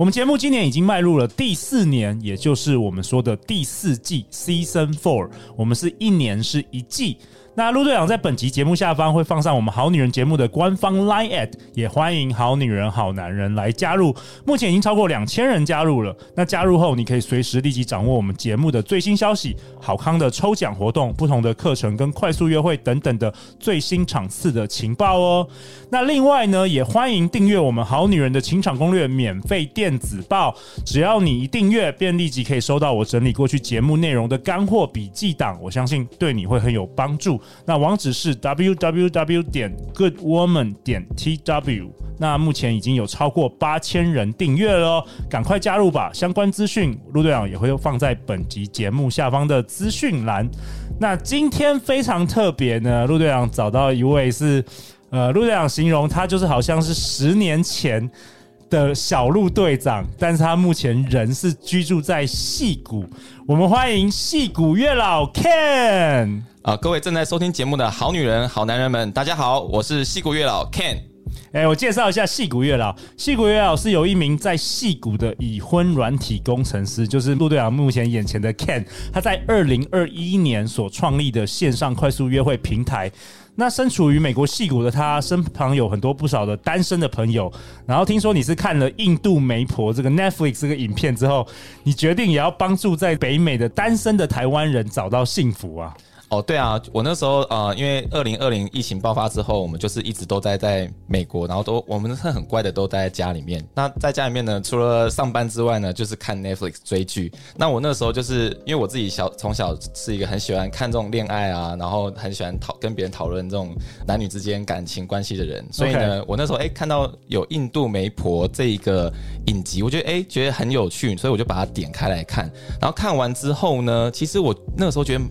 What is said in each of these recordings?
我们节目今年已经迈入了第四年，也就是我们说的第四季 （Season Four）。我们是一年是一季。那陆队长在本集节目下方会放上我们好女人节目的官方 Line@ 也欢迎好女人好男人来加入。目前已经超过两千人加入了。那加入后，你可以随时立即掌握我们节目的最新消息、好康的抽奖活动、不同的课程跟快速约会等等的最新场次的情报哦。那另外呢，也欢迎订阅我们好女人的情场攻略免费电子报。只要你一订阅，便立即可以收到我整理过去节目内容的干货笔记档。我相信对你会很有帮助。那网址是 www 点 goodwoman 点 tw。那目前已经有超过八千人订阅了，赶快加入吧！相关资讯陆队长也会放在本集节目下方的资讯栏。那今天非常特别呢，陆队长找到一位是，呃，陆队长形容他就是好像是十年前的小鹿队长，但是他目前仍是居住在戏谷。我们欢迎戏谷月老 Ken。啊，各位正在收听节目的好女人、好男人们，大家好，我是戏谷月老 Ken。哎，我介绍一下矽谷月老。矽谷月老是有一名在矽谷的已婚软体工程师，就是陆队长目前眼前的 Ken。他在二零二一年所创立的线上快速约会平台。那身处于美国矽谷的他，身旁有很多不少的单身的朋友。然后听说你是看了《印度媒婆》这个 Netflix 这个影片之后，你决定也要帮助在北美的单身的台湾人找到幸福啊。哦，对啊，我那时候呃，因为二零二零疫情爆发之后，我们就是一直都待在美国，然后都我们是很乖的，都待在家里面。那在家里面呢，除了上班之外呢，就是看 Netflix 追剧。那我那时候就是因为我自己小从小是一个很喜欢看这种恋爱啊，然后很喜欢讨跟别人讨论这种男女之间感情关系的人，所以呢.我那时候哎看到有印度媒婆这一个影集，我觉得哎觉得很有趣，所以我就把它点开来看。然后看完之后呢，其实我那个时候觉得。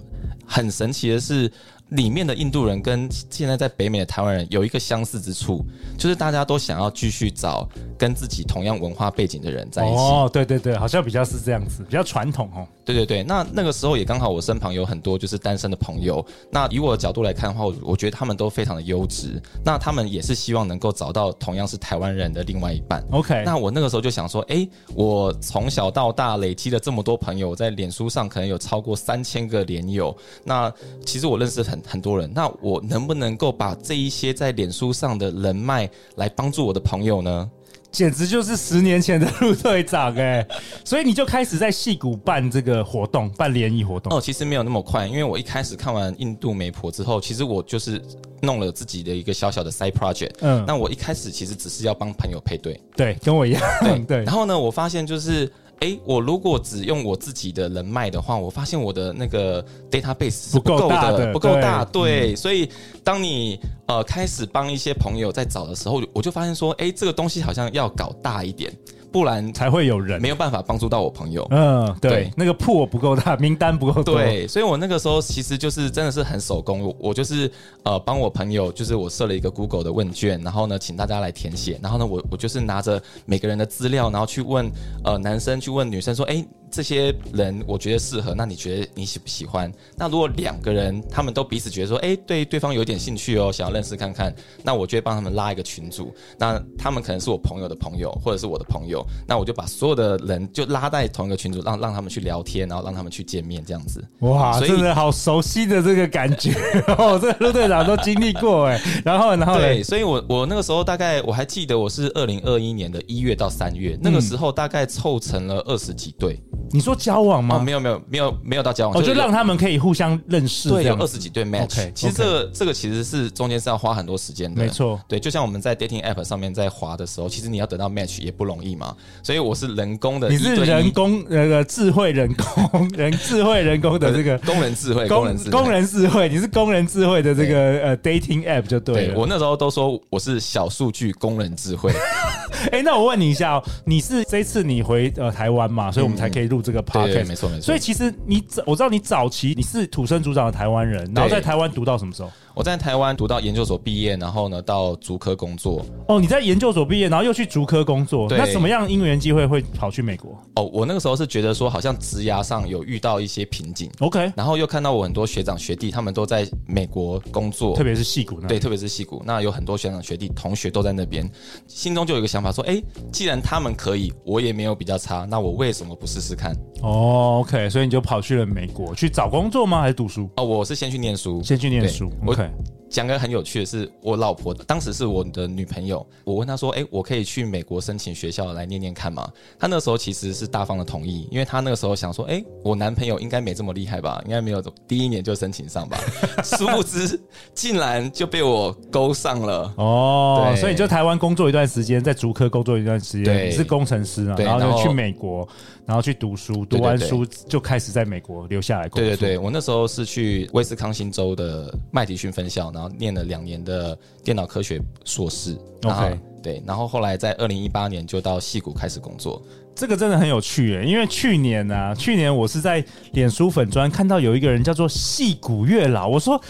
很神奇的是，里面的印度人跟现在在北美的台湾人有一个相似之处，就是大家都想要继续找跟自己同样文化背景的人在一起。哦，对对对，好像比较是这样子，比较传统哦。对对对，那那个时候也刚好我身旁有很多就是单身的朋友。那以我的角度来看的话，我我觉得他们都非常的优质。那他们也是希望能够找到同样是台湾人的另外一半。OK，那我那个时候就想说，哎，我从小到大累积了这么多朋友，在脸书上可能有超过三千个连友。那其实我认识很很多人。那我能不能够把这一些在脸书上的人脉来帮助我的朋友呢？简直就是十年前的陆队长哎，所以你就开始在戏谷办这个活动，办联谊活动哦。其实没有那么快，因为我一开始看完印度媒婆之后，其实我就是弄了自己的一个小小的 side project。嗯，那我一开始其实只是要帮朋友配对，对，跟我一样，对 对。然后呢，我发现就是。哎，我如果只用我自己的人脉的话，我发现我的那个 database 是不够的，不够大。对，所以当你呃开始帮一些朋友在找的时候，我就发现说，哎，这个东西好像要搞大一点。不然才会有人没有办法帮助到我朋友。嗯，对，對那个铺不够大，名单不够多。对，所以我那个时候其实就是真的是很手工。我，我就是呃帮我朋友，就是我设了一个 Google 的问卷，然后呢请大家来填写，然后呢我我就是拿着每个人的资料，然后去问呃男生去问女生说，哎。这些人我觉得适合，那你觉得你喜不喜欢？那如果两个人他们都彼此觉得说，哎，对对方有点兴趣哦，想要认识看看，那我就会帮他们拉一个群组。那他们可能是我朋友的朋友，或者是我的朋友，那我就把所有的人就拉在同一个群组，让让他们去聊天，然后让他们去见面，这样子。哇，真的好熟悉的这个感觉 哦，这个陆队长都经历过哎。然后，然后对，所以我我那个时候大概我还记得我是二零二一年的一月到三月，那个时候大概凑成了二十几对。你说交往吗？哦、没有没有没有没有到交往，我、哦、就让他们可以互相认识。对，有二十几对 match。Okay, 其实这.这个其实是中间是要花很多时间的。没错，对，就像我们在 dating app 上面在滑的时候，其实你要得到 match 也不容易嘛。所以我是人工的，你是人工那个智慧人工 人智慧人工的这个 工人智慧工人智慧工人智慧，你是工人智慧的这个呃 dating app 就对了。对，我那时候都说我是小数据工人智慧。哎，那我问你一下哦，你是这次你回呃台湾嘛，所以我们才可以录这个 podcast，、嗯、没错没错。所以其实你早我知道你早期你是土生土长的台湾人，然后在台湾读到什么时候？我在台湾读到研究所毕业，然后呢到竹科工作。哦，你在研究所毕业，然后又去竹科工作，那什么样因缘机会会跑去美国？哦，我那个时候是觉得说好像职涯上有遇到一些瓶颈，OK，然后又看到我很多学长学弟他们都在美国工作，特别是戏骨那，对，特别是戏骨，那有很多学长学弟同学都在那边，心中就有一个想法说，哎，既然他们可以，我也没有比较差，那我为什么不试试看？哦，OK，所以你就跑去了美国去找工作吗？还是读书？哦，我是先去念书，先去念书 пока. 讲个很有趣的是，我老婆当时是我的女朋友。我问她说：“哎，我可以去美国申请学校来念念看吗？”她那时候其实是大方的同意，因为她那个时候想说：“哎，我男朋友应该没这么厉害吧？应该没有第一年就申请上吧？” 殊不知，竟然就被我勾上了。哦，对所以你就台湾工作一段时间，在竹科工作一段时间，对你是工程师啊，然后就去美国，然后去读书，读完书就开始在美国留下来工作。对对对，我那时候是去威斯康星州的麦迪逊分校，然后念了两年的电脑科学硕士。OK，对，然后后来在二零一八年就到戏谷开始工作。这个真的很有趣耶，因为去年呢、啊，去年我是在脸书粉专看到有一个人叫做戏谷月老，我说。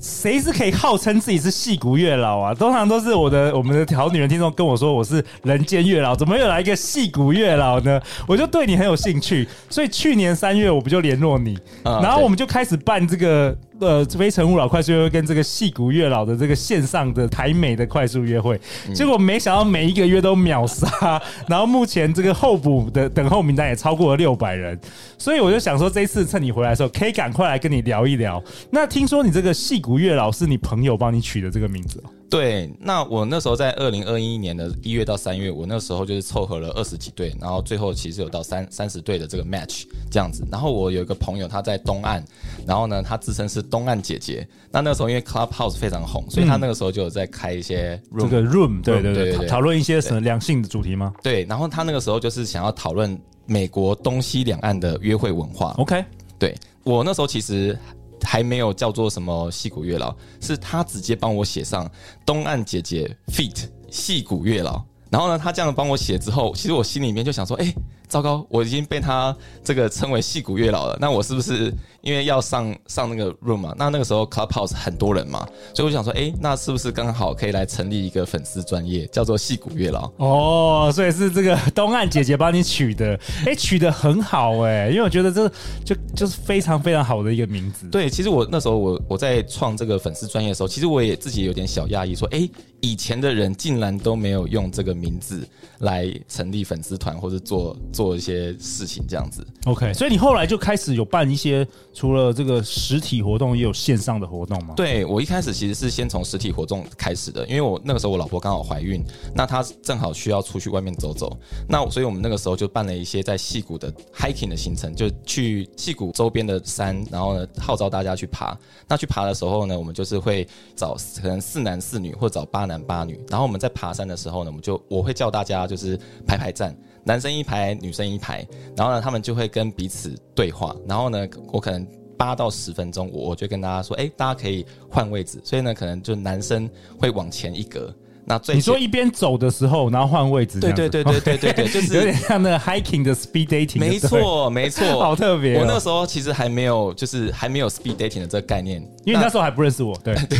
谁是可以号称自己是戏谷月老啊？通常都是我的我们的好女人听众跟我说我是人间月老，怎么又来一个戏谷月老呢？我就对你很有兴趣，所以去年三月我不就联络你，然后我们就开始办这个呃非诚勿扰快速约会跟这个戏骨月老的这个线上的台美的快速约会，结果没想到每一个月都秒杀，然后目前这个候补的等候名单也超过了六百人，所以我就想说这一次趁你回来的时候，可以赶快来跟你聊一聊。那听说你这个戏骨月老是你朋友帮你取的这个名字哦？对，那我那时候在二零二一年的一月到三月，我那时候就是凑合了二十几对，然后最后其实有到三三十对的这个 match 这样子。然后我有一个朋友他在东岸，然后呢他自称是东岸姐姐。那那个时候因为 Clubhouse 非常红，所以他那个时候就有在开一些 room，这个 room，对对对，对，讨论一些什么两性的主题吗？对，然后他那个时候就是想要讨论美国东西两岸的约会文化。OK，对我那时候其实。还没有叫做什么戏骨月老，是他直接帮我写上东岸姐姐 feat. 戏骨月老。然后呢，他这样帮我写之后，其实我心里面就想说，哎。糟糕，我已经被他这个称为戏骨月老了。那我是不是因为要上上那个 room 嘛？那那个时候 Clubhouse 很多人嘛，所以我就想说，哎，那是不是刚好可以来成立一个粉丝专业，叫做戏骨月老？哦，所以是这个东岸姐姐帮你取的，哎，取的很好哎，因为我觉得这就就是非常非常好的一个名字。对，其实我那时候我我在创这个粉丝专业的时候，其实我也自己有点小讶异，说，哎，以前的人竟然都没有用这个名字来成立粉丝团或者做。做一些事情这样子，OK，所以你后来就开始有办一些除了这个实体活动，也有线上的活动吗？对，我一开始其实是先从实体活动开始的，因为我那个时候我老婆刚好怀孕，那她正好需要出去外面走走，那所以我们那个时候就办了一些在戏谷的 hiking 的行程，就去戏谷周边的山，然后呢号召大家去爬。那去爬的时候呢，我们就是会找可能四男四女，或者找八男八女，然后我们在爬山的时候呢，我们就我会叫大家就是排排站。男生一排，女生一排，然后呢，他们就会跟彼此对话，然后呢，我可能八到十分钟，我我就跟大家说，哎，大家可以换位置，所以呢，可能就男生会往前一格。那最你说一边走的时候，然后换位置，对对对对对对 对，就是有点像那个 hiking 的 speed dating，没错没错，好特别。我那时候其实还没有，就是还没有 speed dating 的这个概念，因为那时候还不认识我。对。对，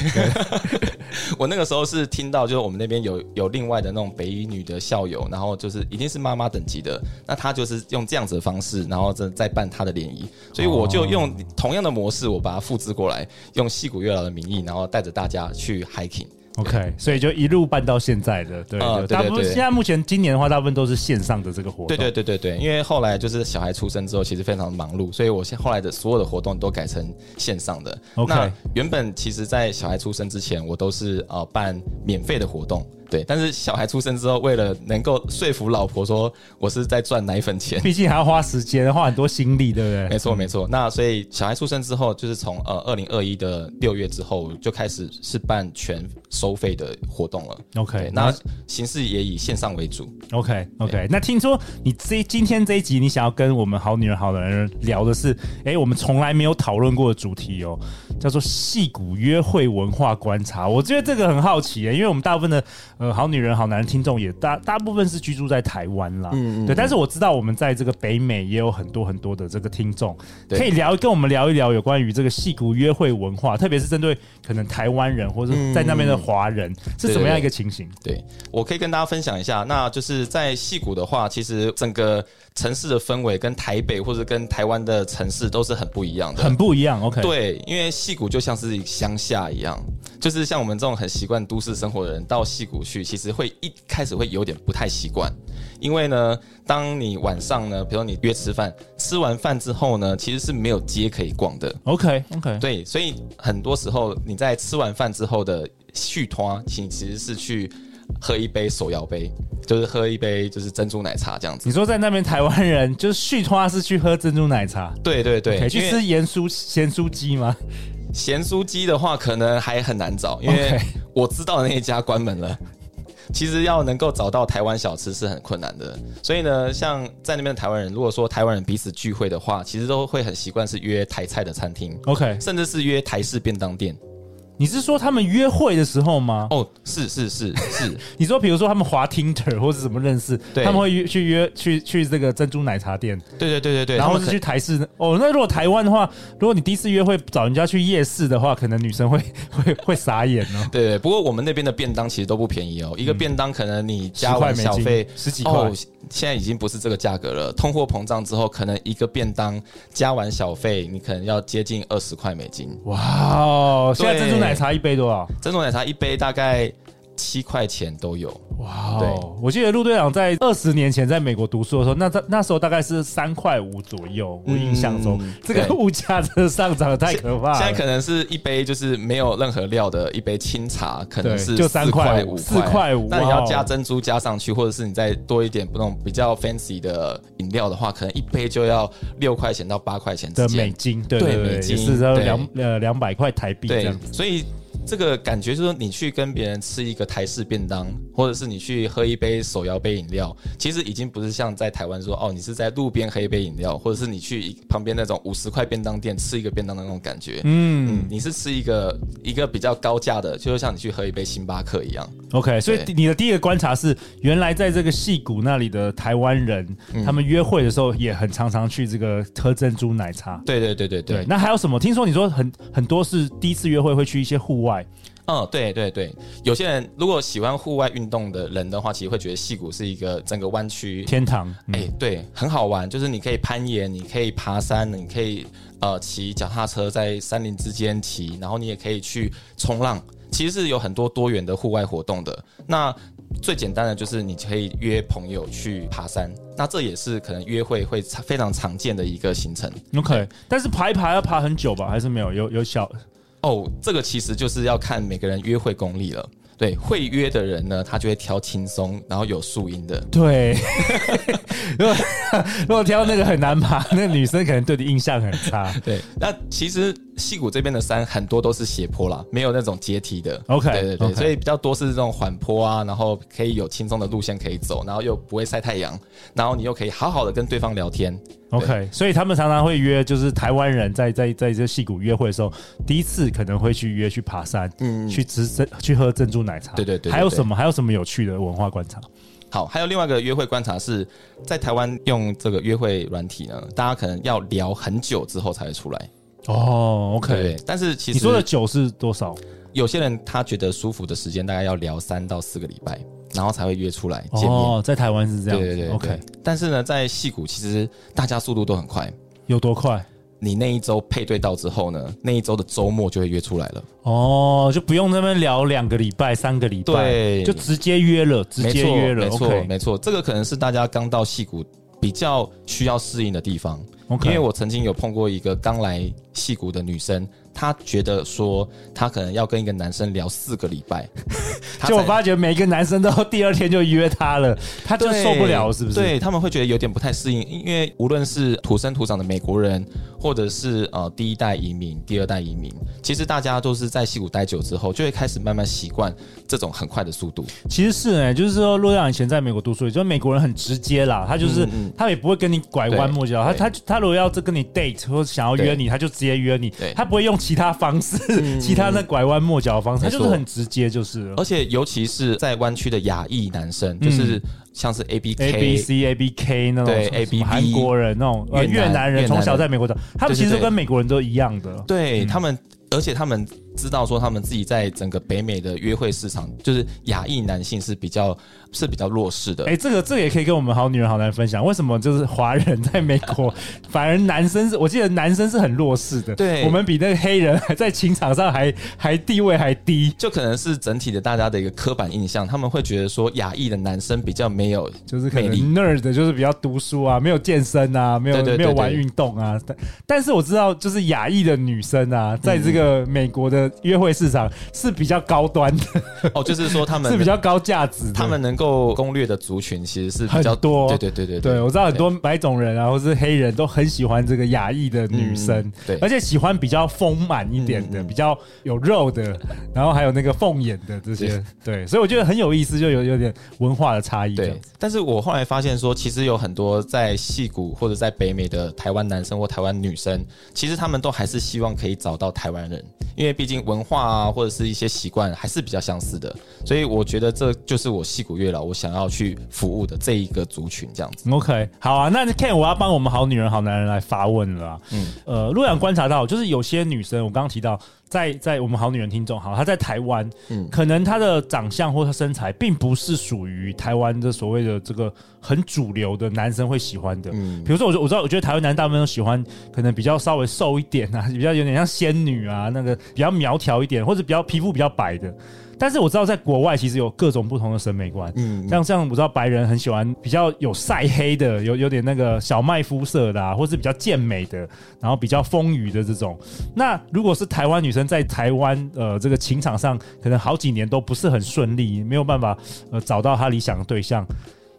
我那个时候是听到，就是我们那边有有另外的那种北一女的校友，然后就是已经是妈妈等级的，那她就是用这样子的方式，然后在在办她的联谊，所以我就用同样的模式，我把它复制过来，用戏骨月老的名义，然后带着大家去 hiking。OK，所以就一路办到现在的，对，大部分现在目前今年的话，大部分都是线上的这个活动。对对对对对，因为后来就是小孩出生之后，其实非常忙碌，所以我现后来的所有的活动都改成线上的。OK，那原本其实，在小孩出生之前，我都是呃办免费的活动。对，但是小孩出生之后，为了能够说服老婆说我是在赚奶粉钱，毕竟还要花时间，花很多心力，对不对？没错，没错。那所以小孩出生之后，就是从呃二零二一的六月之后，就开始是办全收费的活动了。OK，那形式也以线上为主。OK，OK。Okay, okay, 那听说你这今天这一集，你想要跟我们好女人、好男人聊的是，哎，我们从来没有讨论过的主题哦。叫做“戏骨约会文化观察”。我觉得这个很好奇、欸，因为我们大部分的呃好女人、好男人听众也大大部分是居住在台湾啦，嗯，嗯，对。但是我知道我们在这个北美也有很多很多的这个听众，可以聊跟我们聊一聊有关于这个戏骨约会文化，特别是针对可能台湾人或者在那边的华人、嗯、是什么样一个情形？对，我可以跟大家分享一下，那就是在戏骨的话，其实整个城市的氛围跟台北或者跟台湾的城市都是很不一样的，很不一样。OK，对，因为戏谷就像是乡下一样，就是像我们这种很习惯都市生活的人到戏谷去，其实会一开始会有点不太习惯，因为呢，当你晚上呢，比如你约吃饭，吃完饭之后呢，其实是没有街可以逛的。OK，OK，、okay, okay. 对，所以很多时候你在吃完饭之后的续摊，其实是去。喝一杯手摇杯，就是喝一杯就是珍珠奶茶这样子。你说在那边台湾人就是续话是去喝珍珠奶茶？对对对，去吃盐酥咸酥鸡吗？咸酥鸡的话可能还很难找，因为我知道那一家关门了。其实要能够找到台湾小吃是很困难的，所以呢，像在那边的台湾人，如果说台湾人彼此聚会的话，其实都会很习惯是约台菜的餐厅，OK，甚至是约台式便当店。你是说他们约会的时候吗？哦，是是是是。你说，比如说他们滑 Tinder 或者怎么认识，对他们会约去约去去这个珍珠奶茶店。对对对对对。然后是去台式。哦，那如果台湾的话，如果你第一次约会找人家去夜市的话，可能女生会 会会傻眼哦。对对。不过我们那边的便当其实都不便宜哦，一个便当可能你加完小费十几块。哦，现在已经不是这个价格了。通货膨胀之后，可能一个便当加完小费，你可能要接近二十块美金。哇哦！现在珍珠奶奶茶一杯多少？珍珠奶茶一杯大概七块钱都有。哇、对，我记得陆队长在二十年前在美国读书的时候，那那那时候大概是三块五左右。我印象中，嗯、这个物价真的上涨的太可怕了。现在可能是一杯就是没有任何料的一杯清茶，可能是就三块五，四块五。那你要加珍珠加上去，或者是你再多一点那种比较 fancy 的饮料的话，可能一杯就要六块钱到八块钱的美金，对对，对，对，美金是两呃两百块台币这样子。所以。这个感觉就是说，你去跟别人吃一个台式便当，或者是你去喝一杯手摇杯饮料，其实已经不是像在台湾说哦，你是在路边喝一杯饮料，或者是你去旁边那种五十块便当店吃一个便当的那种感觉。嗯，嗯，你是吃一个一个比较高价的，就像你去喝一杯星巴克一样。OK，所以你的第一个观察是，原来在这个戏谷那里的台湾人，嗯，他们约会的时候也很常常去这个喝珍珠奶茶。对对对对对，对。那还有什么？听说你说很很多是第一次约会会去一些户外。嗯，对对对，有些人如果喜欢户外运动的人的话，其实会觉得溪谷是一个整个湾区天堂。哎、嗯，对，很好玩，就是你可以攀岩，你可以爬山，你可以呃骑脚踏车在山林之间骑，然后你也可以去冲浪，其实是有很多多元的户外活动的。那最简单的就是你可以约朋友去爬山，那这也是可能约会会非常常见的一个行程。OK，但是爬一爬要爬很久吧？还是没有？有有小。哦，这个其实就是要看每个人约会功力了。对，会约的人呢，他就会挑轻松，然后有树荫的。对，如果如果挑那个很难爬，那女生可能对你印象很差。对，那其实。矽谷这边的山很多都是斜坡啦，没有那种阶梯的。OK，对对对，okay. 所以比较多是这种缓坡啊，然后可以有轻松的路线可以走，然后又不会晒太阳，然后你又可以好好的跟对方聊天。OK，所以他们常常会约，就是台湾人在在在这矽谷约会的时候，第一次可能会去约去爬山，嗯，去吃珍去喝珍珠奶茶。对对对，对，还有什么？还有什么有趣的文化观察？好，还有另外一个约会观察是在台湾用这个约会软体呢，大家可能要聊很久之后才会出来。哦，OK，但是其实你说的久是多少？有些人他觉得舒服的时间大概要聊三到四个礼拜，然后才会约出来见面。哦，在台湾是这样，对对对，OK。但是呢，在戏谷其实大家速度都很快，有多快？你那一周配对到之后呢，那一周的周末就会约出来了。哦，就不用那边聊两个礼拜、三个礼拜，对，就直接约了，直接约了。没错没错，这个可能是大家刚到戏谷比较需要适应的地方。因为我曾经有碰过一个刚来戏谷的女生，她觉得说她可能要跟一个男生聊四个礼拜，就我发觉每一个男生都第二天就约她了，她就受不了，是不是？对，他们会觉得有点不太适应，因为无论是土生土长的美国人，或或者是呃第一代移民、第二代移民，其实大家都是在西谷待久之后，就会开始慢慢习惯这种很快的速度。其实是哎、欸，就是说，洛阳以前在美国读书，就是美国人很直接啦，他就是、嗯、他也不会跟你拐弯抹角，他他他如果要这跟你 date 或者想要约你，他就直接约你，他不会用其他方式、嗯、其他的拐弯抹角的方式，他就是很直接，就是。而且尤其是在湾区的亚裔男生，就是。像是 A B K A B C A B K 那种对 A B 韩国人那种呃越南人从小在美国长，他们其实跟美国人都一样的，对他们，而且他们。知道说他们自己在整个北美的约会市场，就是亚裔男性是比较是比较弱势的。哎、欸，这个这个也可以跟我们好女人好男人分享，为什么就是华人 在美国反而男生是，我记得男生是很弱势的。对，我们比那个黑人还在情场上还 还地位还低，就可能是整体的大家的一个刻板印象，他们会觉得说亚裔的男生比较没有，就是可能 nerd 就是比较读书啊，没有健身啊，没有没有玩运动啊。但但是我知道，就是亚裔的女生啊，在这个美国的约会市场。是比较高端的哦，就是说他们 是比较高价值，他们能够攻略的族群其实是比较多。对对对对对，我知道很多白种人啊，或是黑人都很喜欢这个亚裔的女生，嗯，对，而且喜欢比较丰满一点的，嗯，比较有肉的，然后还有那个凤眼的这些，对，所以我觉得很有意思，就有有点文化的差异。对，但是我后来发现说，其实有很多在戏谷或者在北美的台湾男生或台湾女生，其实他们都还是希望可以找到台湾人，因为毕竟文化啊。或者是一些习惯还是比较相似的，所以我觉得这就是我戏骨月老我想要去服务的这一个族群，这样子。OK，好啊，那 Ken，我要帮我们好女人好男人来发问了。嗯，呃，洛阳观察到，就是有些女生，我刚刚提到。在在我们好女人听众好，她在台湾，嗯，可能她的长相或她身材并不是属于台湾的所谓的这个很主流的男生会喜欢的，嗯，比如说我我知道我觉得台湾男大部分都喜欢可能比较稍微瘦一点啊，比较有点像仙女啊，那个比较苗条一点，或者比较皮肤比较白的。但是我知道，在国外其实有各种不同的审美观，嗯，像像我知道白人很喜欢比较有晒黑的，有有点那个小麦肤色的，啊，或是比较健美的，然后比较丰腴的这种。那如果是台湾女生在台湾，呃，这个情场上可能好几年都不是很顺利，没有办法呃找到她理想的对象。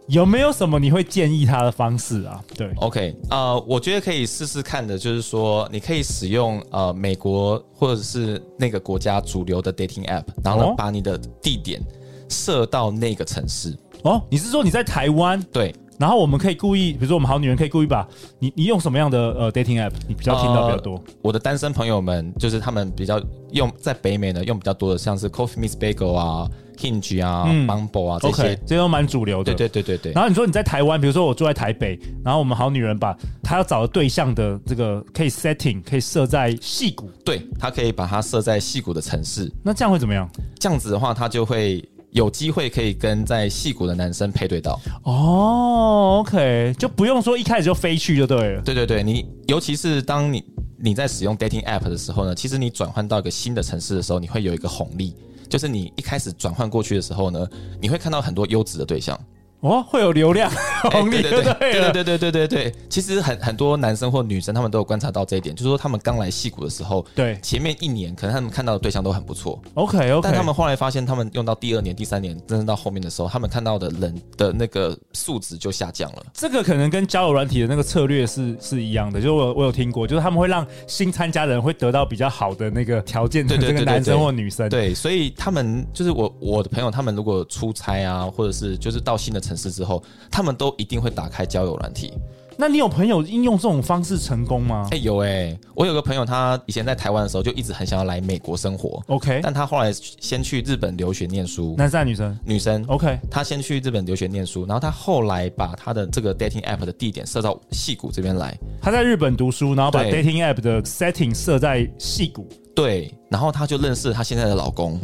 有没有什么你会建议他的方式啊？对，OK，呃，我觉得可以试试看的，就是说你可以使用呃美国或者是那个国家主流的 dating app，然后呢，把你的地点设到那个城市。哦，你是说你在台湾？对。然后我们可以故意，比如说我们好女人可以故意把你你用什么样的呃 dating app，你比较听到比较多？呃、我的单身朋友们就是他们比较用在北美呢用比较多的，像是 Coffee Miss Bagel 啊、Hinge 啊、嗯、Bumble 啊这些，这些都蛮主流的。对对对对对。然后你说你在台湾，比如说我住在台北，然后我们好女人把她要找的对象的这个可以 setting 可以设在戏谷，对，她可以把它设在戏谷的城市。那这样会怎么样？这样子的话，她就会。有机会可以跟在戏谷的男生配对到哦，OK，就不用说一开始就飞去就对了。对对对，你尤其是当你你在使用 dating app 的时候呢，其实你转换到一个新的城市的时候，你会有一个红利，就是你一开始转换过去的时候呢，你会看到很多优质的对象。哦，会有流量 红利，对对对对对对对对对。其实很很多男生或女生，他们都有观察到这一点，就是说他们刚来戏谷的时候，对。前面一年可能他们看到的对象都很不错，OK OK，但他们后来发现，他们用到第二年、第三年，真正到后面的时候，他们看到的人的那个素质就下降了。这个可能跟交友软体的那个策略是是一样的，就是我我有听过，就是他们会让新参加的人会得到比较好的那个条件的这个男生或女生，对，所以他们就是我我的朋友，他们如果出差啊，或者是就是到新的城市之后，他们都一定会打开交友软体。那你有朋友应用这种方式成功吗？哎、欸，有哎、欸，我有个朋友，他以前在台湾的时候就一直很想要来美国生活。OK，但他后来先去日本留学念书。男生女生？女生。OK，他先去日本留学念书，然后他后来把他的这个 dating app 的地点设到戏谷这边来。他在日本读书，然后把 dating app 的 setting 设在戏谷。对，然后他就认识了他现在的老公。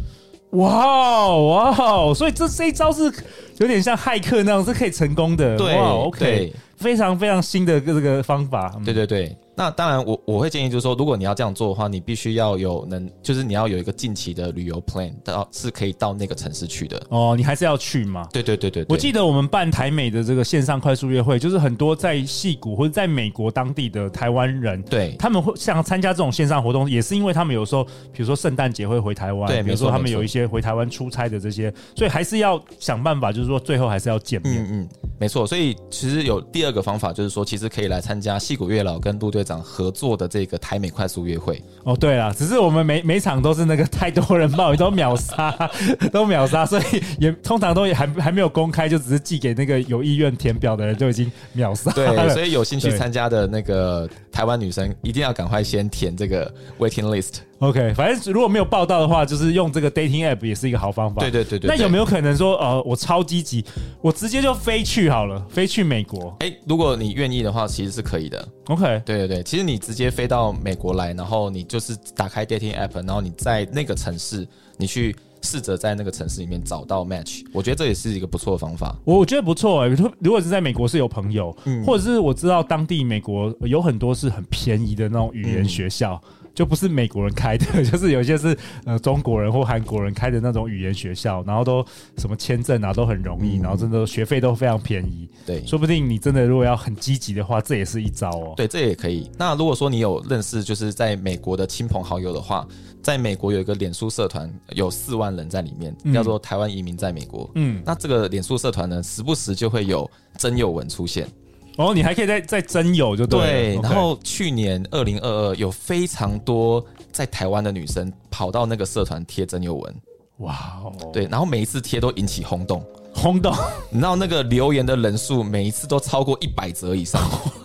哇哦哇哦！所以这这一招是有点像骇客那样，是可以成功的。对，OK，非常非常新的这个方法。对对对。那当然我，我我会建议就是说，如果你要这样做的话，你必须要有能，就是你要有一个近期的旅游 plan，到是可以到那个城市去的。哦，你还是要去嘛？对对对对，对。我记得我们办台美的这个线上快速约会，就是很多在戏谷或者在美国当地的台湾人，对，他们会想参加这种线上活动，也是因为他们有时候，比如说圣诞节会回台湾，对，比如说他们有一些回台湾出差的这些，所以还是要想办法，就是说最后还是要见面。嗯嗯，没错。所以其实有第二个方法，就是说其实可以来参加戏谷月老跟部队队长合作的这个台美快速约会。哦，对了，只是我们每每场都是那个太多人报名都秒杀，都秒杀，所以也通常都也还还没有公开，就只是寄给那个有意愿填表的人就已经秒杀。对，所以有兴趣参加的那个台湾女生一定要赶快先填这个 waiting list。OK，反正如果没有报道的话，就是用这个 dating app 也是一个好方法。对对对对。那有没有可能说，呃，我超积极，我直接就飞去好了，飞去美国？哎，如果你愿意的话，其实是可以的。OK，对对对，其实你直接飞到美国来，然后你就是打开 dating app，然后你在那个城市，你去试着在那个城市里面找到 match。我觉得这也是一个不错的方法。我觉得不错哎，如果是在美国是有朋友，嗯，或者是我知道当地美国有很多是很便宜的那种语言学校。嗯就不是美国人开的，就是有些是呃中国人或韩国人开的那种语言学校，然后都什么签证啊都很容易，然后真的学费都非常便宜。对，说不定你真的如果要很积极的话，这也是一招哦。对，这也可以。那如果说你有认识就是在美国的亲朋好友的话，在美国有一个脸书社团，有四万人在里面，叫做台湾移民在美国。嗯，那这个脸书社团呢，时不时就会有真友文出现。哦，你还可以再再征友就对。对，然后去年二零二二有非常多在台湾的女生跑到那个社团贴征友文，哇哦，对，然后每一次贴都引起轰动，轰动，你知道那个留言的人数每一次都超过一百则以上，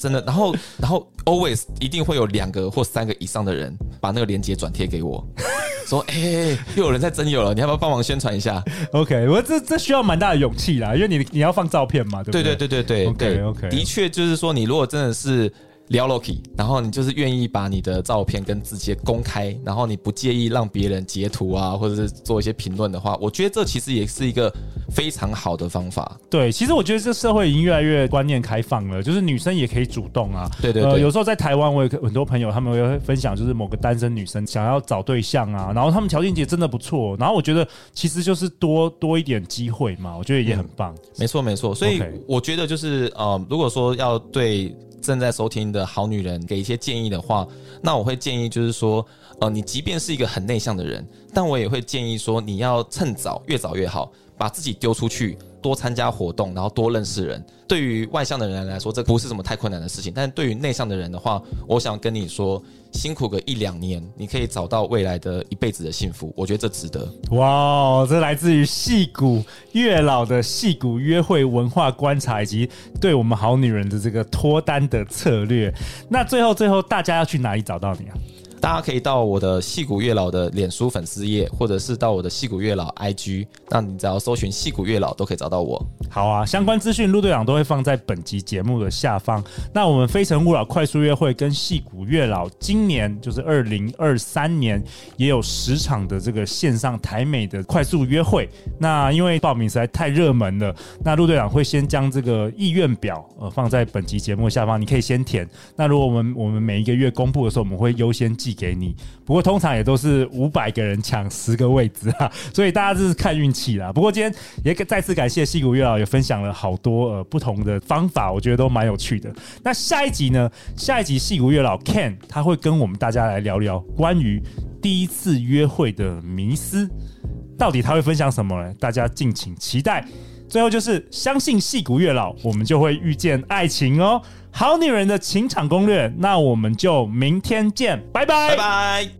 真的，然后然后 always 一定会有两个或三个以上的人把那个链接转贴给我。说哎、欸，又有人在征友了，你要不要帮忙宣传一下？OK，我这这需要蛮大的勇气啦，因为你你要放照片嘛，对不对？对对对对对，OK OK，的确就是说，你如果真的是。聊 Loki，然后你就是愿意把你的照片跟字节公开，然后你不介意让别人截图啊，或者是做一些评论的话，我觉得这其实也是一个非常好的方法。对，其实我觉得这社会已经越来越观念开放了，就是女生也可以主动啊。对对对。呃，有时候在台湾，我有很多朋友，他们会分享，就是某个单身女生想要找对象啊，然后他们条件也真的不错，然后我觉得其实就是多多一点机会嘛，我觉得也很棒。嗯，没错没错，所以我觉得就是呃，如果说要对。正在收听的好女人给一些建议的话，那我会建议就是说，呃，你即便是一个很内向的人，但我也会建议说，你要趁早，越早越好，把自己丢出去。多参加活动，然后多认识人。对于外向的人来说，这不是什么太困难的事情。但是对于内向的人的话，我想跟你说，辛苦个一两年，你可以找到未来的一辈子的幸福。我觉得这值得。哇，这来自于戏骨月老的戏骨约会文化观察，以及对我们好女人的这个脱单的策略。那最后，最后大家要去哪里找到你啊？大家可以到我的戏骨月老的脸书粉丝页，或者是到我的戏骨月老 IG，那你只要搜寻戏骨月老都可以找到我。好啊，相关资讯陆队长都会放在本集节目的下方。那我们非诚勿扰快速约会跟戏骨月老今年就是二零二三年也有十场的这个线上台美的快速约会。那因为报名实在太热门了，那陆队长会先将这个意愿表呃放在本集节目下方，你可以先填。那如果我们我们每一个月公布的时候，我们会优先记。给你，不过通常也都是五百个人抢十个位置啊，所以大家就是看运气啦。不过今天也再次感谢戏骨月老，也分享了好多呃不同的方法，我觉得都蛮有趣的。那下一集呢？下一集戏骨月老 Ken 他会跟我们大家来聊聊关于第一次约会的迷思，到底他会分享什么呢？大家敬请期待。最后就是相信戏骨月老，我们就会遇见爱情哦。好女人的情场攻略，那我们就明天见，拜拜，拜拜。